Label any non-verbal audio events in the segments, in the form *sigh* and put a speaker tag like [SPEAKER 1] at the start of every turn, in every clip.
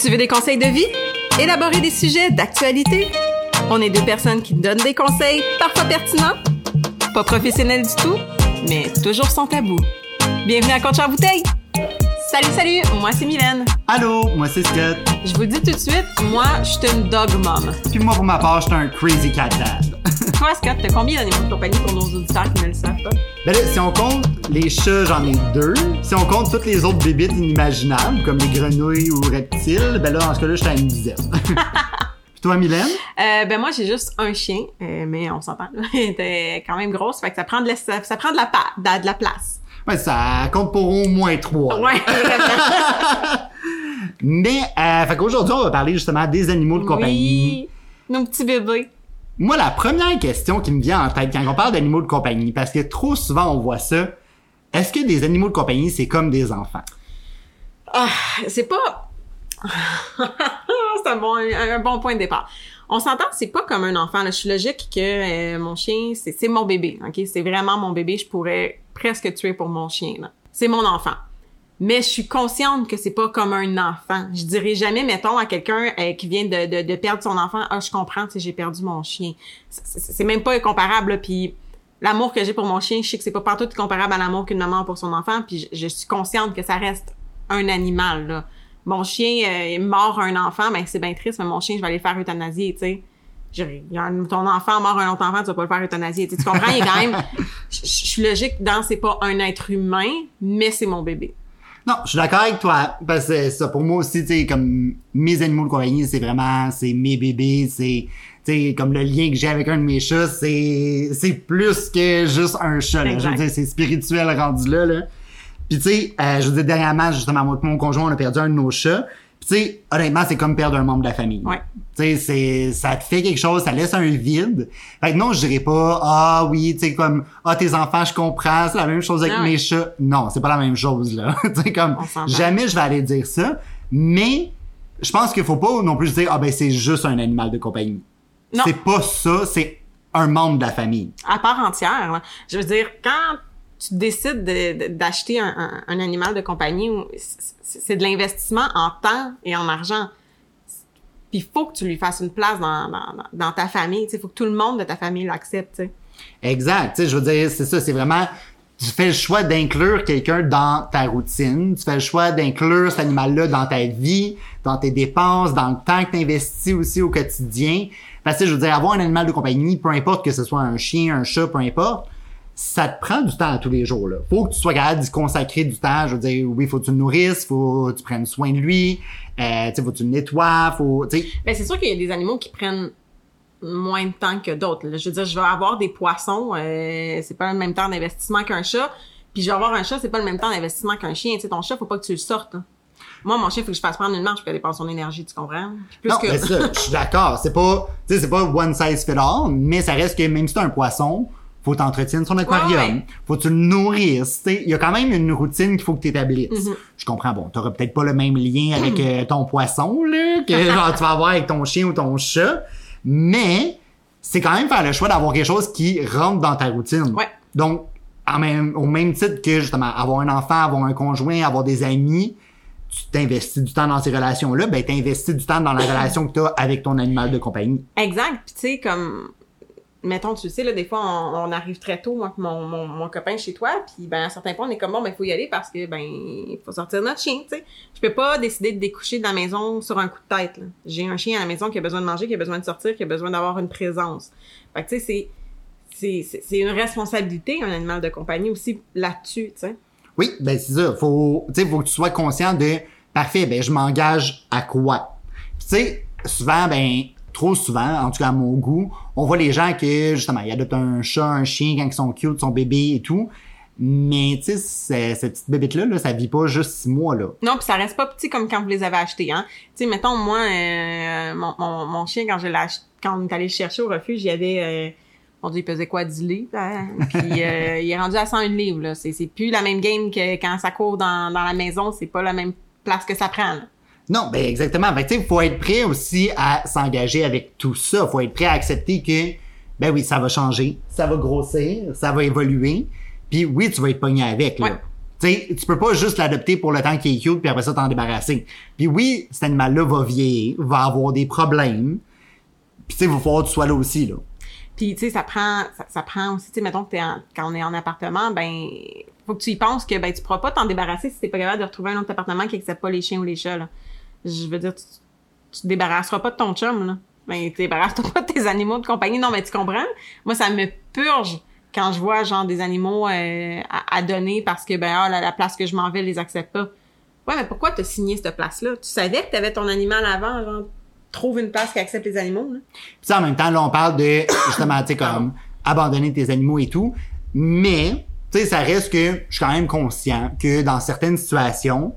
[SPEAKER 1] Tu veux des conseils de vie? Élaborer des sujets d'actualité? On est deux personnes qui donnent des conseils, parfois pertinents, pas professionnels du tout, mais toujours sans tabou. Bienvenue à Contre en bouteille! Salut, salut! Moi, c'est Mylène.
[SPEAKER 2] Allô, moi c'est Scott.
[SPEAKER 1] Je vous dis tout de suite, moi, je suis une dog mom.
[SPEAKER 2] Puis moi pour ma part, j'étais un crazy cat dad.
[SPEAKER 1] Toi, Scott, t'as combien d'animaux de compagnie pour nos auditeurs qui ne le savent pas?
[SPEAKER 2] Ben là, si on compte les chats, j'en ai deux. Si on compte toutes les autres bébites inimaginables, comme les grenouilles ou reptiles, ben là, dans ce cas-là, à une dizaine. *laughs* Puis toi, Mylène?
[SPEAKER 1] Euh, ben moi j'ai juste un chien, euh, mais on s'entend, *laughs* il était quand même grosse, fait que ça prend de la, ça, ça prend de la, pa- de, de la place.
[SPEAKER 2] Ouais, ça compte pour au moins trois.
[SPEAKER 1] Ouais. *laughs*
[SPEAKER 2] Mais, euh, fait qu'aujourd'hui, on va parler justement des animaux de compagnie.
[SPEAKER 1] Oui, nos petits bébés.
[SPEAKER 2] Moi, la première question qui me vient en tête quand on parle d'animaux de compagnie, parce que trop souvent on voit ça, est-ce que des animaux de compagnie, c'est comme des enfants?
[SPEAKER 1] Ah, c'est pas. *laughs* c'est un bon, point de départ. On s'entend, c'est pas comme un enfant. Je suis logique que euh, mon chien, c'est mon bébé. Ok, c'est vraiment mon bébé. Je pourrais presque tuer pour mon chien. C'est mon enfant. Mais je suis consciente que c'est pas comme un enfant. Je dirais jamais, mettons, à quelqu'un euh, qui vient de, de, de perdre son enfant, ah, je comprends, tu j'ai perdu mon chien. C'est- même pas comparable. Puis l'amour que j'ai pour mon chien, je sais que c'est pas partout comparable à l'amour qu'une maman a pour son enfant. Puis je, suis consciente que ça reste un animal. Là. Mon chien euh, est mort un enfant, ben c'est bien triste, mais mon chien, je vais aller le faire euthanasier, tu sais. Ton enfant mort un autre enfant, tu vas pas le faire euthanasier. Tu comprends? Il est quand même. *laughs* Je suis logique dans c'est pas un être humain, mais c'est mon bébé.
[SPEAKER 2] Non, je suis d'accord avec toi. Parce que ça, pour moi aussi, tu sais, comme mes animaux de compagnie, c'est vraiment, c'est mes bébés, c'est, tu sais, comme le lien que j'ai avec un de mes chats, c'est, c'est plus que juste un chat, là. Je veux dire, c'est spirituel rendu là, là. Puis tu sais, euh, je veux dire, dernièrement, justement, moi mon conjoint, on a perdu un de nos chats. Tu sais, honnêtement, c'est comme perdre un membre de la famille.
[SPEAKER 1] Ouais.
[SPEAKER 2] Tu sais, c'est, ça te fait quelque chose, ça laisse un vide. Fait que non, je dirais pas, ah oui, tu sais, comme, ah tes enfants, je comprends, c'est la même chose avec
[SPEAKER 1] Ah ouais.
[SPEAKER 2] mes chats. Non, c'est pas la même chose, là. *laughs* tu sais, comme, jamais je vais aller dire ça. Mais, je pense qu'il faut pas non plus dire, ah ben c'est juste un animal de compagnie.
[SPEAKER 1] Non.
[SPEAKER 2] C'est pas ça, c'est un membre de la famille.
[SPEAKER 1] à part entière. là. Je veux dire, quand tu décides de- de- d'acheter un, animal de compagnie, c'est de l'investissement en temps et en argent. Puis il faut que tu lui fasses une place dans, dans, dans ta famille. Il faut que tout le monde de ta famille l'accepte.
[SPEAKER 2] Exact. Je veux dire, c'est ça, c'est vraiment, tu fais le choix d'inclure quelqu'un dans ta routine, tu fais le choix d'inclure cet animal-là dans ta vie, dans tes dépenses, dans le temps que tu investis aussi au quotidien. Parce que je veux dire, avoir un animal de compagnie, peu importe que ce soit un chien, un chat, peu importe, ça te prend du temps à tous les jours. Là. Faut que tu sois capable d'y consacrer du temps. Je veux dire, oui, faut que tu le nourrisses, faut que tu prennes soin de lui, euh, faut que tu le nettoies, faut,
[SPEAKER 1] Ben, c'est sûr qu'il y a des animaux qui prennent moins de temps que d'autres. Je veux dire, je vais avoir des poissons, euh, c'est pas le même temps d'investissement qu'un chat. Puis je vais avoir un chat, c'est pas le même temps d'investissement qu'un chien. Tu sais, ton chat, faut pas que tu le sortes. hein. Moi, mon chien, faut que je fasse prendre une marche pour dépenser son énergie, tu comprends? Plus
[SPEAKER 2] non,
[SPEAKER 1] que...
[SPEAKER 2] ça, je suis d'accord. C'est pas, tu sais, c'est pas one size fit all, mais ça reste que même si t'as un poisson, faut t'entretiennes son aquarium,
[SPEAKER 1] Ouais, ouais.
[SPEAKER 2] faut que tu le nourrisses, tu. Il y a quand même une routine qu'il faut que tu établisses.
[SPEAKER 1] Mm-hmm.
[SPEAKER 2] Je comprends, bon, t'auras peut-être pas le même lien avec euh, ton poisson, là, que *laughs* genre tu vas avoir avec ton chien ou ton chat, mais c'est quand même faire le choix d'avoir quelque chose qui rentre dans ta routine.
[SPEAKER 1] Ouais.
[SPEAKER 2] Donc, en même, au même titre que justement avoir un enfant, avoir un conjoint, avoir des amis, tu t'investis du temps dans ces relations-là, ben t'investis du temps dans la *laughs* relation que tu as avec ton animal de compagnie.
[SPEAKER 1] Exact. Puis tu sais, comme, mettons, tu sais, là, des fois, on, arrive très tôt, moi, mon, mon, mon copain chez toi, puis ben, à un certain point, on est comme, bon, ben, faut y aller parce que, ben, il faut sortir notre chien, tu sais. Je peux pas décider de découcher de la maison sur un coup de tête. J'ai un chien à la maison qui a besoin de manger, qui a besoin de sortir, qui a besoin d'avoir une présence. Fait que, tu sais, c'est, c'est, une responsabilité, un animal de compagnie aussi, là-dessus, tu sais.
[SPEAKER 2] Oui, ben c'est ça. Faut, tu sais, faut que tu sois conscient de, parfait, ben je m'engage à quoi? Tu sais, souvent, ben trop souvent, en tout cas à mon goût, on voit les gens que justement, ils adoptent un chat, un chien quand ils sont cute, son bébé et tout. Mais tu sais, cette petite bébête là, ça vit pas juste six mois là.
[SPEAKER 1] Non, puis ça reste pas petit comme quand vous les avez achetés, hein. Tu sais, mettons, moi, euh, mon, mon, mon chien, quand je l'ai quand on est allé le chercher au refuge, il y avait, euh, on dit, il pesait quoi, 10 livres, hein? Puis euh, *laughs* il est rendu à 101 livres, là. C'est, c'est plus la même game que quand ça court dans, dans la maison, c'est pas la même place que ça prend, là.
[SPEAKER 2] Non, ben exactement. Fait sais, faut être prêt aussi à s'engager avec tout ça. Faut être prêt à accepter que, ben oui, ça va changer, ça va grossir, ça va évoluer. Puis oui, tu vas être pogné avec, là.
[SPEAKER 1] Ouais.
[SPEAKER 2] Tu sais, tu peux pas juste l'adopter pour le temps qu'il est cute puis après ça t'en débarrasser. Puis oui, cet animal-là va vieillir, va avoir des problèmes. Puis tu sais, il va falloir que tu sois là aussi, là.
[SPEAKER 1] Puis, tu sais, ça prend, ça, ça prend aussi, tu sais, mettons que t'es en- quand on est en appartement, ben, faut que tu y penses que, ben, tu pourras pas t'en débarrasser si t'es pas capable de retrouver un autre appartement qui accepte pas les chiens ou les chats, là. Je veux dire, tu, tu te débarrasseras pas de ton chum, là. Ben, tu débarrasseras pas de tes animaux de compagnie. Non, mais tu comprends? Moi, ça me purge quand je vois, genre, des animaux euh, à, donner parce que, ben, ah, la, la place que je m'en vais, les accepte pas. Ouais, mais pourquoi t'as signé cette place-là? Tu savais que t'avais ton animal avant, genre, trouve une place qui accepte les animaux, là.
[SPEAKER 2] Puis en même temps, là, on parle de, justement, tu sais, comme, abandonner tes animaux et tout. Mais, tu sais, ça reste que je suis quand même conscient que dans certaines situations,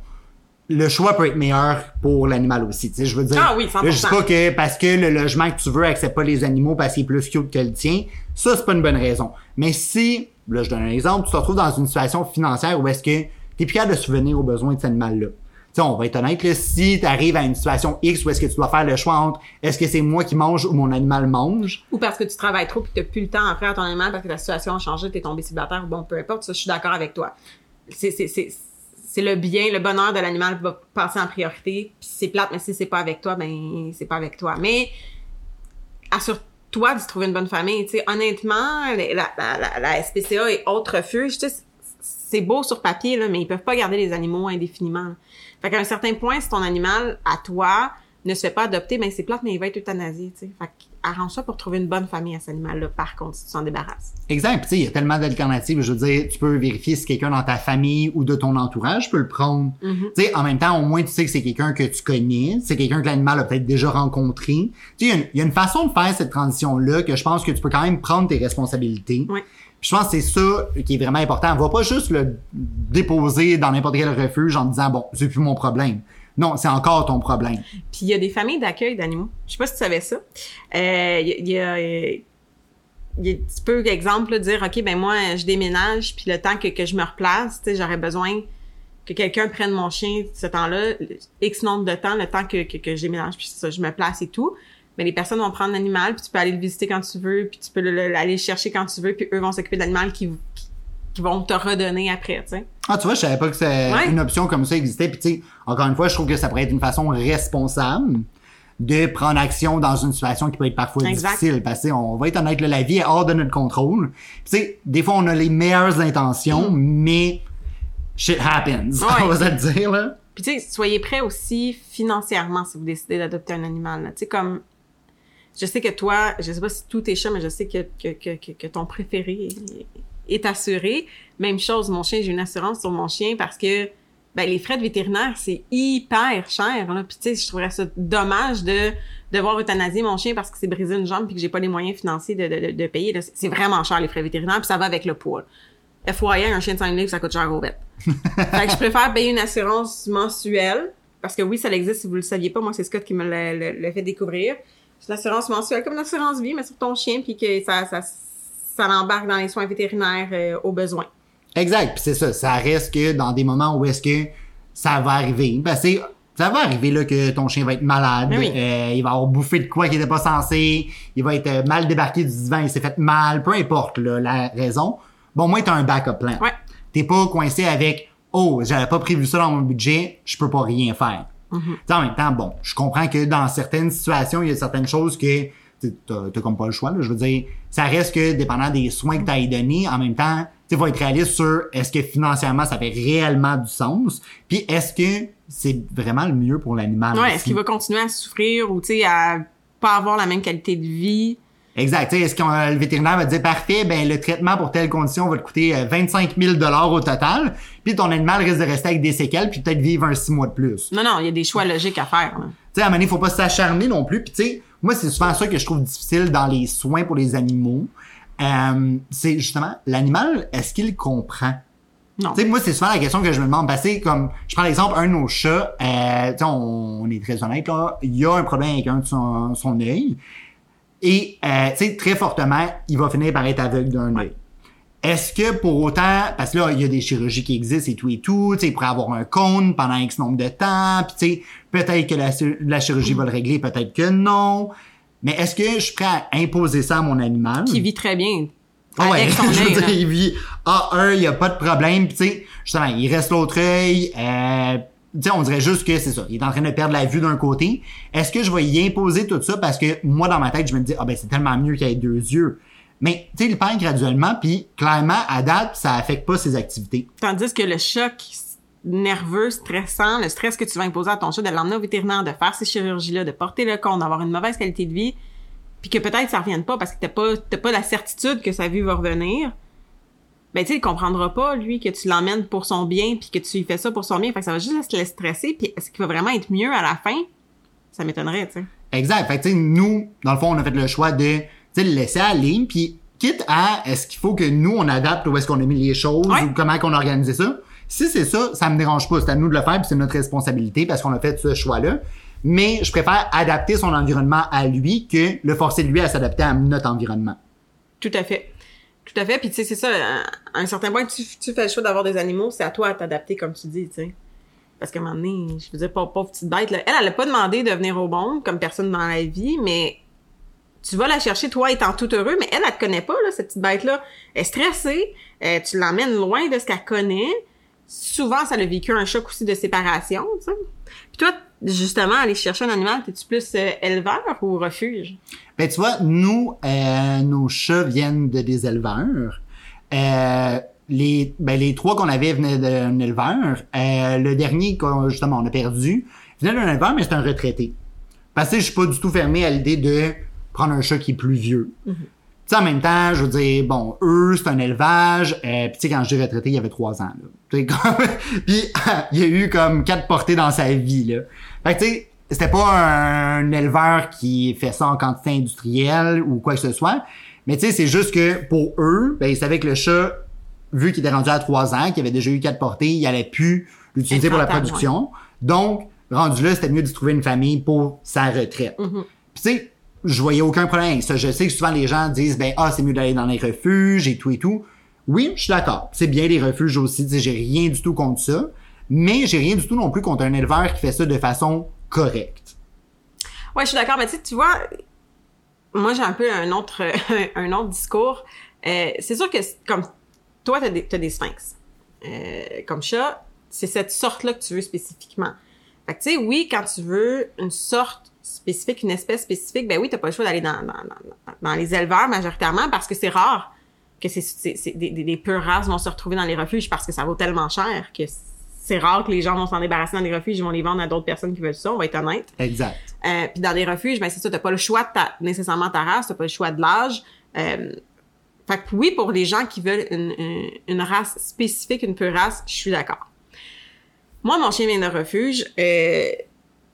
[SPEAKER 2] le choix peut être meilleur pour l'animal aussi. Tu sais, je veux dire.
[SPEAKER 1] Ah oui, 100%.
[SPEAKER 2] là, je dis pas que parce que le logement que tu veux accepte pas les animaux parce qu'il est plus cute que le tien. Ça, c'est pas une bonne raison. Mais si, là, je donne un exemple, tu te retrouves dans une situation financière où est-ce que t'es plus capable de subvenir aux besoins de cet animal-là. Tu sais, on va être honnête, là, si tu arrives à une situation X où est-ce que tu dois faire le choix entre est-ce que c'est moi qui mange ou mon animal mange,
[SPEAKER 1] Ou parce que tu travailles trop puis que t'as plus le temps à faire ton animal parce que ta situation a changé, t'es tombé célibataire, bon, peu importe, ça, je suis d'accord avec toi. C'est, c'est, c'est, c'est le bien, le bonheur de l'animal va passer en priorité, c'est plate, mais si c'est pas avec toi, ben, c'est pas avec toi. Mais, assure-toi de trouver une bonne famille, tu sais. Honnêtement, la, la, la, la SPCA et autres refuges, c'est beau sur papier, là, mais ils peuvent pas garder les animaux indéfiniment. Fait qu'à un certain point, si ton animal, à toi, ne se fait pas adopter, ben c'est plate, mais il va être euthanasié, tu sais. Fait arrange-toi pour trouver une bonne famille à cet animal-là, par contre, si tu t'en débarrasses.
[SPEAKER 2] Exact. Puis, tu sais, il y a tellement d'alternatives. Je veux dire, tu peux vérifier si quelqu'un dans ta famille ou de ton entourage peut le prendre. Tu sais, en même temps, au moins, tu sais que c'est quelqu'un que tu connais. C'est quelqu'un que l'animal a peut-être déjà rencontré. Tu sais, il y a une- il y, a une façon de faire cette transition-là que je pense que tu peux quand même prendre tes responsabilités.
[SPEAKER 1] Ouais.
[SPEAKER 2] Je pense que c'est ça qui est vraiment important. Va pas juste le déposer dans n'importe quel refuge en te disant, bon, c'est plus mon problème. Non, c'est encore ton problème.
[SPEAKER 1] Puis il y a des familles d'accueil d'animaux. Je sais pas si tu savais ça. Euh, Il y a, il y a, euh, y a- tu peux, exemple, dire, OK, ben moi, je déménage, puis le temps que, je me replace, j'aurais besoin que quelqu'un prenne mon chien ce temps-là, X nombre de temps, le temps que, je déménage, puis ça, je me place et tout. Mais les personnes vont prendre l'animal, puis tu peux aller le visiter quand tu veux, puis tu peux le- le- aller le chercher quand tu veux, puis eux vont s'occuper de l'animal qui, qui, qui vont te redonner après, tu sais.
[SPEAKER 2] Ah, tu vois, je savais pas que c'est
[SPEAKER 1] Ouais.
[SPEAKER 2] une option comme ça existait. Puis, tu sais, encore une fois, je trouve que ça pourrait être une façon responsable de prendre action dans une situation qui peut être parfois
[SPEAKER 1] Exact.
[SPEAKER 2] difficile. Parce que, on va être honnête, la vie est hors de notre contrôle. Tu sais, des fois, on a les meilleures intentions, mais shit happens. *laughs*
[SPEAKER 1] Mm. Ouais.
[SPEAKER 2] On va se le dire, là.
[SPEAKER 1] Puis tu sais, soyez prêts aussi financièrement si vous décidez d'adopter un animal. là. Tu sais, comme je sais que toi, je sais pas si tous tes chats, mais je sais que, que, que, que, que ton préféré est, assuré. Même chose, mon chien, j'ai une assurance sur mon chien parce que ben, les frais de vétérinaire, c'est hyper cher. Là. Puis tu sais, je trouverais ça dommage de devoir euthanasier mon chien parce que c'est brisé une jambe puis que j'ai pas les moyens financiers de, de, de, de payer. C'est vraiment cher les frais vétérinaires puis ça va avec le poids. FYI, un chien de 5 livres, ça coûte cher aux bêtes. *laughs* fait que je préfère payer une assurance mensuelle parce que oui, ça existe si vous le saviez pas. Moi, c'est Scott qui me l'a- fait découvrir. C'est une assurance mensuelle comme une assurance vie, mais sur ton chien puis que ça, ça, ça l'embarque dans les soins vétérinaires euh, au besoin.
[SPEAKER 2] Exact. Puis c'est ça. Ça reste que dans des moments où est-ce que ça va arriver. Parce que ça va arriver là que ton chien va être malade.
[SPEAKER 1] Mais oui.
[SPEAKER 2] euh, il va avoir bouffé de quoi qu'il n'était pas censé. Il va être euh, mal débarqué du divan. Il s'est fait mal. Peu importe là, la raison. Bon, au moins, t'as un backup plan.
[SPEAKER 1] Ouais.
[SPEAKER 2] T'es pas coincé avec Oh, j'avais pas prévu ça dans mon budget, je peux pas rien faire. Sais, en même temps, bon, je comprends que dans certaines situations, il y a certaines choses que t'as t'as comme pas le choix. Là. Je veux dire, ça reste que dépendant des soins que tu as donné, en même temps, tu faut être réaliste sur est-ce que financièrement ça fait réellement du sens, puis est-ce que c'est vraiment le mieux pour l'animal.
[SPEAKER 1] Ouais, est-ce qu'il va continuer à souffrir ou, tu sais, à pas avoir la même qualité de vie?
[SPEAKER 2] Exact. Est-ce que euh, le vétérinaire va te dire parfait, ben le traitement pour telle condition va te coûter euh, 25 000 au total, puis ton animal risque de rester avec des séquelles, puis peut-être vivre un six mois de plus.
[SPEAKER 1] Non, non, il y a des choix logiques à faire.
[SPEAKER 2] Tu sais, à un moment donné, faut pas s'acharner non plus. Puis tu sais, moi, c'est souvent ça que je trouve difficile dans les soins pour les animaux. Euh, c'est justement, l'animal, est-ce qu'il comprend?
[SPEAKER 1] Non.
[SPEAKER 2] Tu sais, moi, c'est souvent la question que je me demande. Parce que, comme, je prends l'exemple, un de nos chats, euh, on, on est très honnête, là, il y a un problème avec un de son, son œil. Et, euh, tu sais, très fortement, il va finir par être aveugle d'un œil. Est-ce que pour autant, parce que là, il y a des chirurgies qui existent et tout et tout, tu sais, il pourrait avoir un cône pendant X nombre de temps, puis tu sais, peut-être que la, la chirurgie va le régler, peut-être que non. Mais est-ce que je suis prêt à imposer ça à mon animal?
[SPEAKER 1] Qui vit très bien.
[SPEAKER 2] Ah ouais,
[SPEAKER 1] avec *laughs* son
[SPEAKER 2] je veux dire, il vit A1, il y a pas de problème, tu sais, justement, il reste l'autre œil, euh, tu sais, on dirait juste que c'est ça, il est en train de perdre la vue d'un côté. Est-ce que je vais y imposer tout ça parce que moi, dans ma tête, je me dis, ah ben, c'est tellement mieux qu'il ait deux yeux. Mais, tu sais, il perd graduellement, puis clairement, à date, ça affecte pas ses activités.
[SPEAKER 1] Tandis que le choc nerveux, stressant, le stress que tu vas imposer à ton chat de l'emmener au vétérinaire, de faire ces chirurgies-là, de porter le compte, d'avoir une mauvaise qualité de vie, puis que peut-être ça revienne pas parce que t'as pas, t'as pas la certitude que sa vue va revenir, ben tu sais, il comprendra pas, lui, que tu l'emmènes pour son bien puis que tu lui fais ça pour son bien. Fait que ça va juste le stresser puis est-ce qu'il va vraiment être mieux à la fin? Ça m'étonnerait, tu sais.
[SPEAKER 2] Exact. Fait que, tu sais, nous, dans le fond, on a fait le choix de, tu sais, le laisser aller, puis quitte à, est-ce qu'il faut que nous, on adapte où est-ce qu'on a mis les choses
[SPEAKER 1] Ouais.
[SPEAKER 2] ou comment qu'on a organisé ça? Si c'est ça, ça me dérange pas. C'est à nous de le faire, puis c'est notre responsabilité parce qu'on a fait ce choix-là. Mais je préfère adapter son environnement à lui que le forcer lui à s'adapter à notre environnement.
[SPEAKER 1] Tout à fait. Tout à fait. Puis tu sais, c'est ça, à un certain point, tu, tu fais le choix d'avoir des animaux, c'est à toi à t'adapter, comme tu dis, tu sais. Parce qu'à un moment donné, je veux dire, pauvre, pauvre petite bête, là, elle, elle a pas demandé de venir au monde, comme personne dans la vie, mais tu vas la chercher, toi, étant tout heureux, mais elle, elle te connaît pas, là, cette petite bête-là. Elle est stressée, euh, tu l'emmènes loin de ce qu'elle connaît. Souvent, ça a vécu un choc aussi de séparation, tu sais. Puis toi, justement, aller chercher un animal, t'es-tu plus euh, éleveur ou refuge?
[SPEAKER 2] Ben, tu vois, nous, euh, nos chats viennent de des éleveurs. Euh, les, ben, les trois qu'on avait venaient d'un éleveur. Euh, le dernier, qu'on, justement, on a perdu, venait d'un éleveur, mais c'est un retraité. Parce que je suis pas du tout fermé à l'idée de prendre un chat qui est plus vieux. Tu sais, en même temps, je veux dire, bon, eux, c'est un élevage. Euh, puis tu sais, quand je dis retraité, il y avait trois ans. Là. Tu sais, comme... *laughs* puis *laughs* il y a eu comme quatre portées dans sa vie. Là. Fait que tu sais, c'était pas un éleveur qui fait ça en quantité industrielle ou quoi que ce soit. Mais tu sais, c'est juste que pour eux, ben, ils savaient que le chat, vu qu'il était rendu à trois ans, qu'il avait déjà eu quatre portées, il allait plus l'utiliser pour la production. Donc, rendu là, c'était mieux d'y trouver une famille pour sa retraite.
[SPEAKER 1] Mhm.
[SPEAKER 2] Puis tu sais, je voyais aucun problème ça. Je sais que souvent les gens disent ben ah c'est mieux d'aller dans les refuges et tout et tout. Oui, je suis d'accord. C'est bien les refuges aussi. J'ai rien du tout contre ça, mais j'ai rien du tout non plus contre un éleveur qui fait ça de façon correcte.
[SPEAKER 1] Ouais, je suis d'accord, mais tu tu vois, moi j'ai un peu un autre *laughs* un autre discours. Euh, c'est sûr que comme toi t'as des t'as des sphinx, euh, comme chat, c'est cette sorte là que tu veux spécifiquement. Fait que tu sais, oui, quand tu veux une sorte spécifique, une espèce spécifique, ben oui, t'as pas le choix d'aller dans, dans, dans, dans les éleveurs majoritairement parce que c'est rare que c'est, des, des, des pures races vont se retrouver dans les refuges parce que ça vaut tellement cher que c'est rare que les gens vont s'en débarrasser dans les refuges, ils vont les vendre à d'autres personnes qui veulent ça, on va être honnête.
[SPEAKER 2] Exact.
[SPEAKER 1] Euh, puis dans des refuges, ben c'est ça, t'as pas le choix de ta, nécessairement ta race, t'as pas le choix de l'âge. Euh, fait que oui, pour les gens qui veulent une, une, une race spécifique, une pure race, je suis d'accord. Moi, mon chien vient de refuge, euh,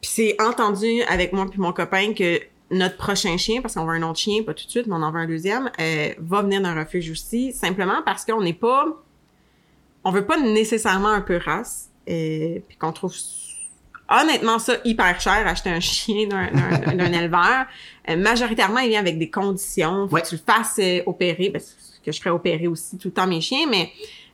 [SPEAKER 1] puis c'est entendu avec moi puis mon copain que notre prochain chien, parce qu'on veut un autre chien, pas tout de suite, mais on en veut un deuxième, euh, va venir d'un refuge aussi, simplement parce qu'on n'est pas... On veut pas nécessairement un peu race, euh, puis qu'on trouve honnêtement ça hyper cher acheter un *laughs* chien d'un, éleveur. Euh, majoritairement, il vient avec des conditions. Faut
[SPEAKER 2] Ouais.
[SPEAKER 1] que tu le fasses euh, opérer, parce que je ferais opérer aussi tout le temps mes chiens, mais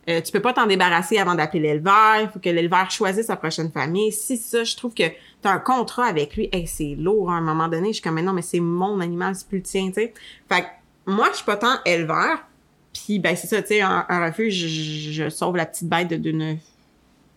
[SPEAKER 1] euh, tu peux pas t'en débarrasser avant d'appeler l'éleveur. Il faut que l'éleveur choisisse sa prochaine famille. Si ça, je trouve que t'as un contrat avec lui. Hey, c'est lourd à un moment donné. Je suis comme, mais non, mais c'est mon animal, c'est plus le tien, tu sais. Fait que moi, je suis pas tant éleveur. Puis, ben, c'est ça, tu sais, un, refuge, je, sauve la petite bête d'une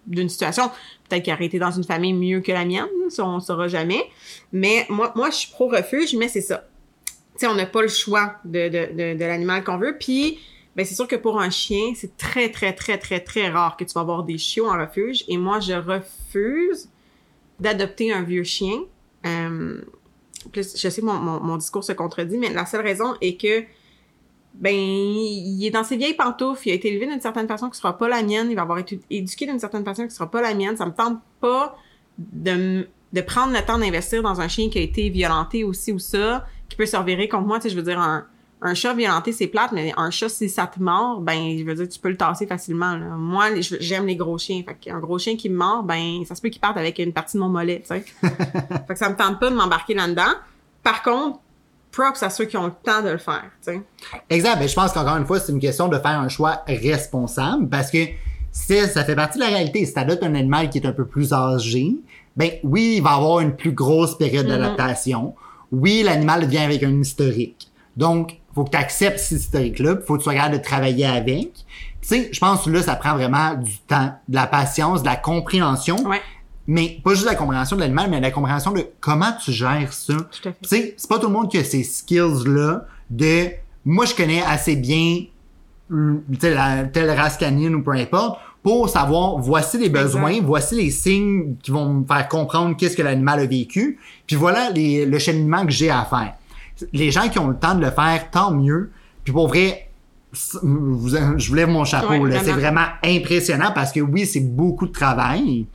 [SPEAKER 1] d'une situation. Peut-être qu'il aurait été dans une famille mieux que la mienne, ça, on saura jamais. Mais moi, moi, je suis pro-refuge, mais c'est ça. Tu sais, on n'a pas le choix de, de, de, de l'animal qu'on veut. Puis, ben, c'est sûr que pour un chien, c'est très, très, très, très, très rare que tu vas avoir des chiots en refuge. Et moi, je refuse d'adopter un vieux chien. Euh, plus, je sais que mon, discours se contredit, mais la seule raison est que ben il est dans ses vieilles pantoufles, il a été élevé d'une certaine façon qui sera pas la mienne, il va avoir été éduqué d'une certaine façon qui sera pas la mienne, ça me tente pas de prendre le temps d'investir dans un chien qui a été violenté aussi ou ça, qui peut se revirer contre moi, tu sais, je veux dire un un chat violenté c'est plate, mais un chat si ça te mord, ben je veux dire tu peux le tasser facilement. là. Moi j'aime les gros chiens, fait qu'un gros chien qui me mord, ben ça se peut qu'il parte avec une partie de mon mollet, tu sais. *laughs* fait que ça me tente pas de m'embarquer là-dedans. Par contre, props à ceux qui ont le temps de le faire, tu sais.
[SPEAKER 2] Exact. Ben, je pense qu'encore une fois, c'est une question de faire un choix responsable parce que ça fait partie de la réalité. Si t'adoptes un animal qui est un peu plus âgé, ben oui, il va avoir une plus grosse période d'adaptation. Oui, l'animal vient avec un historique. Donc, faut que tu acceptes cet historique-là, faut que tu sois capable de travailler avec. Tu sais, je pense que là, ça prend vraiment du temps, de la patience, de la compréhension.
[SPEAKER 1] Ouais.
[SPEAKER 2] Mais pas juste la compréhension de l'animal, mais la compréhension de comment tu gères ça. Tu sais, c'est pas tout le monde qui a ces skills-là de moi je connais assez bien sais, la telle race canine ou peu importe pour savoir voici les besoins, voici les signes qui vont me faire comprendre qu'est-ce que l'animal a vécu, puis voilà les, le cheminement que j'ai à faire. Les gens qui ont le temps de le faire, tant mieux. Puis pour vrai, vous- je vous lève mon chapeau,
[SPEAKER 1] Ouais,
[SPEAKER 2] là. c'est
[SPEAKER 1] vraiment.
[SPEAKER 2] vraiment impressionnant parce que oui, c'est beaucoup de travail,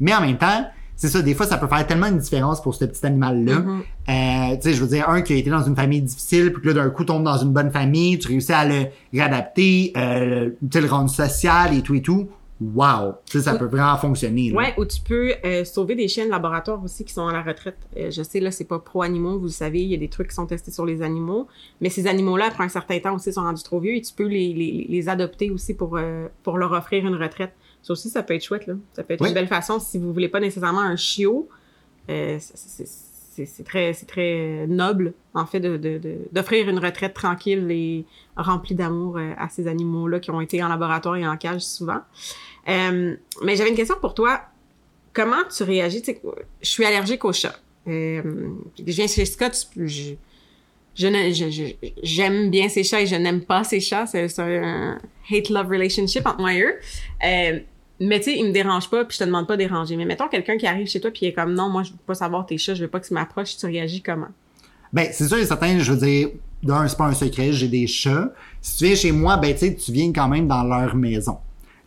[SPEAKER 2] mais en même temps, c'est ça, des fois, ça peut faire tellement une différence pour ce petit animal-là.
[SPEAKER 1] Mm-hmm.
[SPEAKER 2] Euh, tu sais, je veux dire, un qui a été dans une famille difficile, puis que là, d'un coup, tombe dans une bonne famille, tu réussis à le réadapter, euh, tu sais, le rendre social et tout et tout. Wow! Tu sais, ça peut vraiment fonctionner. là.
[SPEAKER 1] Ouais, ou tu peux euh, sauver des chiens de laboratoire aussi qui sont à la retraite. Euh, je sais, là, c'est pas pro-animaux, vous le savez, il y a des trucs qui sont testés sur les animaux, mais ces animaux-là, après un certain temps aussi, sont rendus trop vieux et tu peux les, les, les adopter aussi pour, euh, pour leur offrir une retraite. Ça aussi, ça peut être chouette, là. Ça peut être
[SPEAKER 2] Oui.
[SPEAKER 1] une belle façon si vous voulez pas nécessairement un chiot. C'est- c'est- très, très noble, en fait, d'offrir une retraite tranquille et remplie d'amour euh, à ces animaux-là qui ont été en laboratoire et en cage souvent. Euh, mais j'avais une question pour toi. Comment tu réagis? Je suis allergique aux chats. Euh, je viens chez Scott, je, j'aime bien ces chats et je n'aime pas ces chats. C'est, un hate-love relationship entre moi et eux. Euh, mais tu sais, ils me dérangent pas, puis je te demande pas de déranger. Mais mettons quelqu'un qui arrive chez toi puis il est comme non, moi je veux pas savoir tes chats, je veux pas que tu m'approches, tu réagis comment?
[SPEAKER 2] Ben, c'est sûr et certain, je veux dire, d'un, c'est pas un secret, j'ai des chats. Si tu viens chez moi, ben, tu sais, tu viens quand même dans leur maison.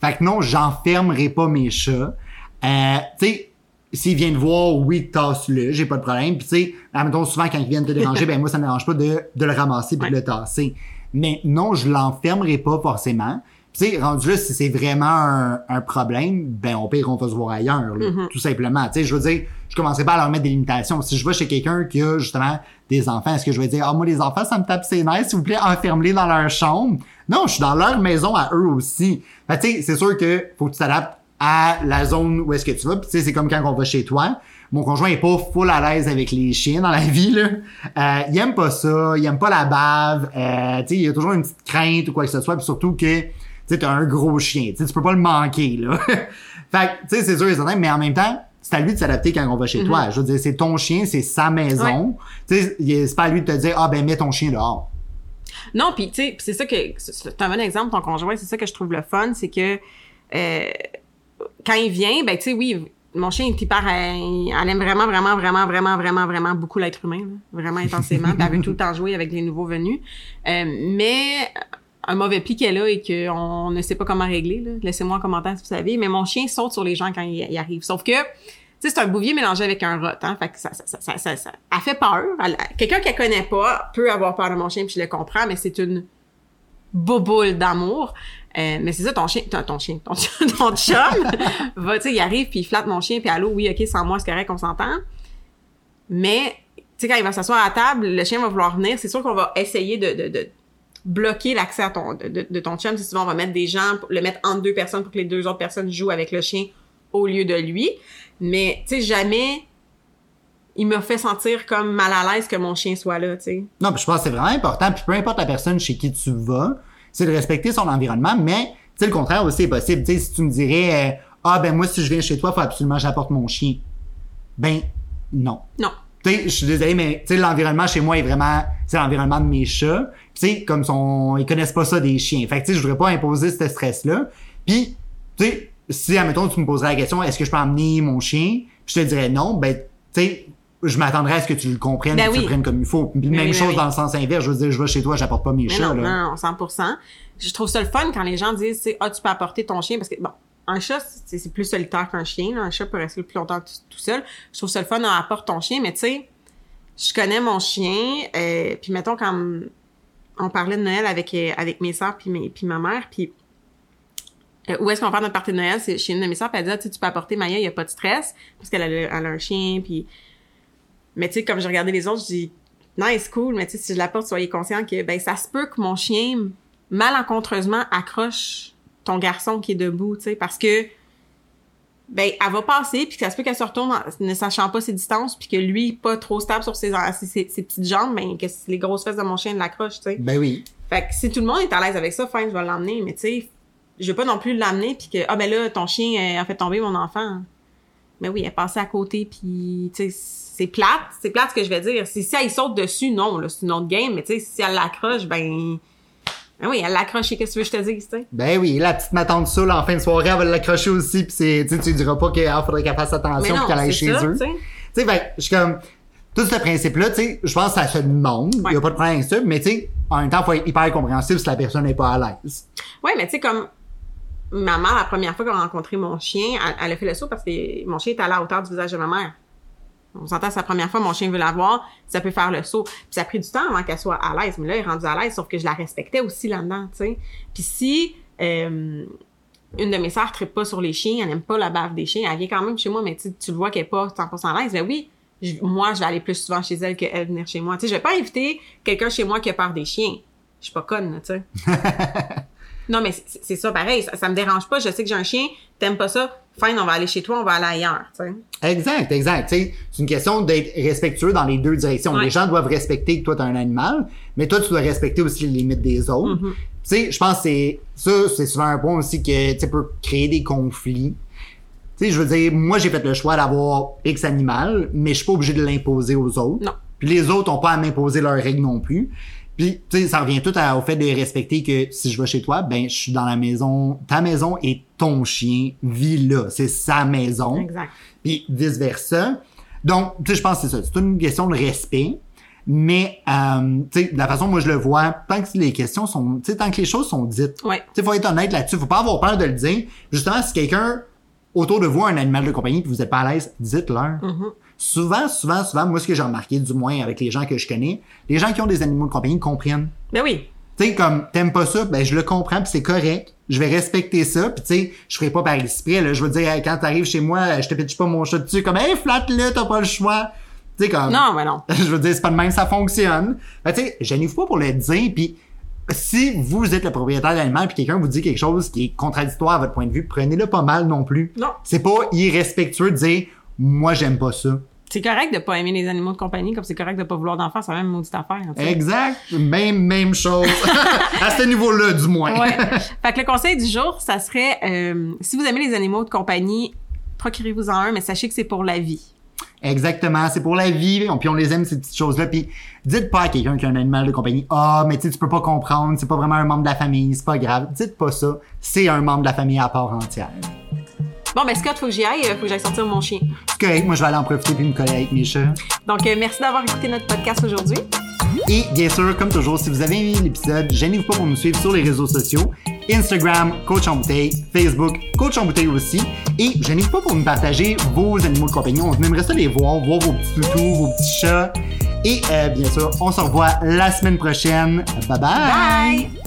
[SPEAKER 2] Fait que non, j'enfermerai pas mes chats. Euh, tu sais, s'ils viennent voir, oui, tasse-le, j'ai pas de problème. Puis tu sais, admettons, souvent, quand ils viennent te déranger, *laughs* ben, moi, ça me dérange pas de, de le ramasser puis de le tasser. Mais non, je l'enfermerai pas forcément. Tu sais, rendu là, si c'est vraiment un, un problème, ben, au pire, on va se voir ailleurs, là,
[SPEAKER 1] Mm-hmm.
[SPEAKER 2] tout simplement. Tu sais, je veux dire, je commencerai pas à leur mettre des limitations. Si je vais chez quelqu'un qui a, justement, des enfants, est-ce que je vais dire, ah, moi, les enfants, ça me tape ses nerfs, s'il vous plaît, enferme-les dans leur chambre? Non, je suis dans leur maison à eux aussi. Fait que, tu sais, c'est sûr que faut que tu t'adaptes à la zone où est-ce que tu vas. Puis, tu sais, c'est comme quand on va chez toi. Mon conjoint est pas full à l'aise avec les chiens dans la *laughs* vie, là. Euh, il aime pas ça, il aime pas la bave. Euh, tu sais, il y a toujours une petite crainte ou quoi que ce soit. Puis surtout que, tu sais, t'as un gros chien. Tu peux pas le manquer, là. *laughs* fait que, tu sais, c'est sûr et certain, mais en même temps, c'est à lui de s'adapter quand on va chez toi. Je veux dire, c'est ton chien, c'est sa maison. Tu sais, c'est pas à lui de te dire, ah, ben, mets ton chien dehors.
[SPEAKER 1] Non, puis tu sais, c'est ça que c'est un bon exemple ton conjoint, c'est ça que je trouve le fun, c'est que euh, quand il vient, ben tu sais oui, mon chien est hyper elle, elle aime vraiment vraiment vraiment vraiment vraiment vraiment beaucoup l'être humain, là, vraiment intensément, elle veut tout le temps jouer avec les nouveaux venus. Euh, mais un mauvais pli qu'elle a et qu'on ne sait pas comment régler, laissez-moi en commentaire si vous savez, mais mon chien saute sur les gens quand il, arrive. Sauf que tu sais, c'est un bouvier mélangé avec un rot, hein. Fait que ça, ça, ça, ça, ça, fait peur. Quelqu'un qu'elle connaît pas peut avoir peur de mon chien, puis je le comprends, mais c'est une boboule d'amour. Euh, mais c'est ça, ton chien, ton, ton chien, ton, *laughs* ton chum, *laughs* va, tu sais, il arrive puis il flatte mon chien puis allô, oui, ok, sans moi, c'est correct, on s'entend. Mais, tu sais, quand il va s'asseoir à la table, le chien va vouloir venir, c'est sûr qu'on va essayer de, de, de bloquer l'accès à ton, de, ton chum. C'est souvent, on va mettre des gens, le mettre entre deux personnes pour que les deux autres personnes jouent avec le chien au lieu de lui. Mais, tu sais, jamais il m'a fait sentir comme mal à l'aise que mon chien soit là, tu sais.
[SPEAKER 2] Non, puis je pense que c'est vraiment important. Puis peu importe la personne chez qui tu vas, c'est de respecter son environnement. Mais, tu sais, le contraire aussi est possible. Tu sais, si tu me dirais, euh, ah, ben moi, si je viens chez toi, faut absolument que j'apporte mon chien. Ben, non.
[SPEAKER 1] Non.
[SPEAKER 2] Tu sais, je suis désolé, mais tu sais, l'environnement chez moi est vraiment, c'est l'environnement de mes chats. Tu sais, comme son, ils connaissent pas ça des chiens. Fait que, tu sais, je voudrais pas imposer ce stress-là. Puis, tu sais, si, admettons, tu me poserais la question, est-ce que je peux emmener mon chien? Je te dirais non. Ben, tu sais, je m'attendrais à ce que tu le comprennes,
[SPEAKER 1] Ben
[SPEAKER 2] que tu le prennes comme il faut. Puis, même
[SPEAKER 1] oui,
[SPEAKER 2] chose
[SPEAKER 1] oui.
[SPEAKER 2] dans le sens inverse. Je veux dire, je vais chez toi, j'apporte pas mes
[SPEAKER 1] Mais
[SPEAKER 2] chats,
[SPEAKER 1] non,
[SPEAKER 2] là.
[SPEAKER 1] non, non, 100%. Je trouve ça le fun quand les gens disent, ah, tu peux apporter ton chien parce que, bon, un chat, c'est plus solitaire qu'un chien. Un chat peut rester le plus longtemps tout, seul. Je trouve le fun, on apporte ton chien, mais tu sais, je connais mon chien, euh, puis mettons quand on parlait de Noël avec, euh, avec mes soeurs puis, ma mère, puis euh, où est-ce qu'on fait notre partie de Noël? C'est chez une de mes soeurs, puis elle dit, Ah, tu peux apporter Maya, il y a pas de stress, parce qu'elle a, un chien, puis... Mais tu sais, comme j'ai regardé les autres, je dis, nice, cool, mais tu sais, si je l'apporte, soyez conscient que, ben, ça se peut que mon chien, malencontreusement, accroche ton garçon qui est debout, tu sais, parce que ben elle va passer puis que ça se peut qu'elle se retourne en- ne sachant pas ses distances puis que lui pas trop stable sur ses, ses, ses- ses petites jambes ben que les grosses fesses de mon chien l'accrochent tu sais.
[SPEAKER 2] Ben oui.
[SPEAKER 1] fait que si tout le monde est à l'aise avec ça fine je vais l'emmener mais tu sais je veux pas non plus l'amener puis que ah ben là ton chien euh, a fait tomber mon enfant. Mais oui elle passée à côté puis tu sais c'est plate c'est plate ce que je vais dire. Si si elle saute dessus non là c'est une autre game mais tu sais si elle l'accroche ben ben oui elle l'accroche qu'est-ce que tu veux que je te dise tu sais?
[SPEAKER 2] Ben oui, la petite matante saoule en fin de soirée, elle va l'accrocher aussi, pis c'est, tu tu diras pas qu'il faudrait qu'elle fasse attention
[SPEAKER 1] non
[SPEAKER 2] pis qu'elle aille chez
[SPEAKER 1] ça
[SPEAKER 2] eux.
[SPEAKER 1] tu sais
[SPEAKER 2] ben, je suis comme, tout ce principe-là, tu sais, je pense que ça se demande, il
[SPEAKER 1] Ouais.
[SPEAKER 2] y a pas de problème avec ça, mais tu sais, en même temps, faut être hyper compréhensible si la personne n'est pas à l'aise.
[SPEAKER 1] Ouais, mais tu sais, comme ma mère, la première fois qu'elle a rencontré mon chien, elle, elle a fait le saut parce que mon chien était à la hauteur du visage de ma mère. On s'entend, la première fois, mon chien veut la voir, ça peut faire le saut. Puis ça a pris du temps avant qu'elle soit à l'aise. Mais là, elle est rendue à l'aise, sauf que je la respectais aussi là-dedans, tu sais. Puis si euh, une de mes sœurs ne pas sur les chiens, elle n'aime pas la bave des chiens, elle vient quand même chez moi, mais tu le vois qu'elle n'est pas 100% à l'aise, ben oui, moi, je vais aller plus souvent chez elle qu'elle venir chez moi. Tu sais, je vais pas inviter quelqu'un chez moi qui a peur des chiens. Je suis pas conne, tu sais. *laughs* Non, mais c'est ça, pareil. Ça, ça me dérange pas. Je sais que j'ai un chien. T'aimes pas ça? Fine, on va aller chez toi, on va aller ailleurs, tu sais.
[SPEAKER 2] Exact, exact. Tu c'est une question d'être respectueux dans les deux directions.
[SPEAKER 1] Ouais.
[SPEAKER 2] Les gens doivent respecter que toi, t'es un animal, mais toi, tu dois respecter aussi les limites des autres.
[SPEAKER 1] Mhm.
[SPEAKER 2] Tu sais, je pense que c'est, ça, c'est souvent un point aussi que, tu peut créer des conflits. Tu sais, je veux dire, moi, j'ai fait le choix d'avoir X animal, mais je suis pas obligé de l'imposer aux autres.
[SPEAKER 1] Non.
[SPEAKER 2] Puis les autres ont pas à m'imposer leurs règles non plus. Puis, tu sais, ça revient tout à- au fait de respecter que si je vais chez toi, ben, je suis dans la maison, ta maison et ton chien vit là. C'est sa maison
[SPEAKER 1] Exact.
[SPEAKER 2] puis vice versa. Donc, tu sais, je pense que c'est ça. C'est une question de respect. Mais, euh, tu sais, de la façon dont moi je le vois, tant que les questions sont, tu sais, tant que les choses sont dites,
[SPEAKER 1] Ouais.
[SPEAKER 2] tu sais, faut être honnête là-dessus. Faut pas avoir peur de le dire. Justement, si quelqu'un autour de vous un animal de compagnie puis vous êtes pas à l'aise, dites-leur.
[SPEAKER 1] Mhm.
[SPEAKER 2] Souvent, souvent, souvent, moi, ce que j'ai remarqué, du moins avec les gens que je connais, les gens qui ont des animaux de compagnie comprennent.
[SPEAKER 1] Ben oui.
[SPEAKER 2] Tu sais, comme, t'aimes pas ça, ben, je le comprends, puis c'est correct. Je vais respecter ça, puis tu sais, je ferai pas par exprès, là. Je veux dire, hey, quand t'arrives chez moi, je te pitche pas mon chat dessus, comme, hey, flatte-le, t'as pas le choix. Tu sais, comme.
[SPEAKER 1] Non, ben non. *laughs*
[SPEAKER 2] je veux dire, c'est pas de même, ça fonctionne. Ben, tu sais, gênez-vous pas pour le dire, puis si vous êtes le propriétaire de l'animal, puis quelqu'un vous dit quelque chose qui est contradictoire à votre point de vue, prenez-le pas mal non plus.
[SPEAKER 1] Non.
[SPEAKER 2] C'est pas irrespectueux de dire, moi, j'aime pas ça.
[SPEAKER 1] C'est correct de pas aimer les animaux de compagnie, comme c'est correct de pas vouloir d'enfants, c'est la même maudite affaire.
[SPEAKER 2] Exact. Même, même chose. *laughs* à ce niveau-là, du moins.
[SPEAKER 1] Ouais. *laughs* fait que le conseil du jour, ça serait, euh, si vous aimez les animaux de compagnie, procurez-vous-en un, mais sachez que c'est pour la vie.
[SPEAKER 2] Exactement, c'est pour la vie, puis on les aime ces petites choses-là. Puis dites pas à quelqu'un qui a un animal de compagnie, ah, mais tu sais, tu peux pas comprendre, c'est pas vraiment un membre de la famille, c'est pas grave. Dites pas ça, c'est un membre de la famille à part entière.
[SPEAKER 1] Bon, ben Scott, faut que j'y aille, euh, faut que j'aille sortir mon chien.
[SPEAKER 2] C'est correct, moi je vais aller en profiter puis me coller avec mes chats.
[SPEAKER 1] Donc, euh, merci d'avoir écouté notre podcast aujourd'hui.
[SPEAKER 2] Et bien sûr, comme toujours, si vous avez aimé l'épisode, gênez-vous pas pour nous suivre sur les réseaux sociaux. Instagram, Coach en bouteille, Facebook, Coach en bouteille aussi. Et gênez-vous pas pour nous partager vos animaux de compagnie. On aimerait ça les voir, voir vos petits toutous, vos petits chats. Et euh, bien sûr, on se revoit la semaine prochaine. bye!
[SPEAKER 1] Bye!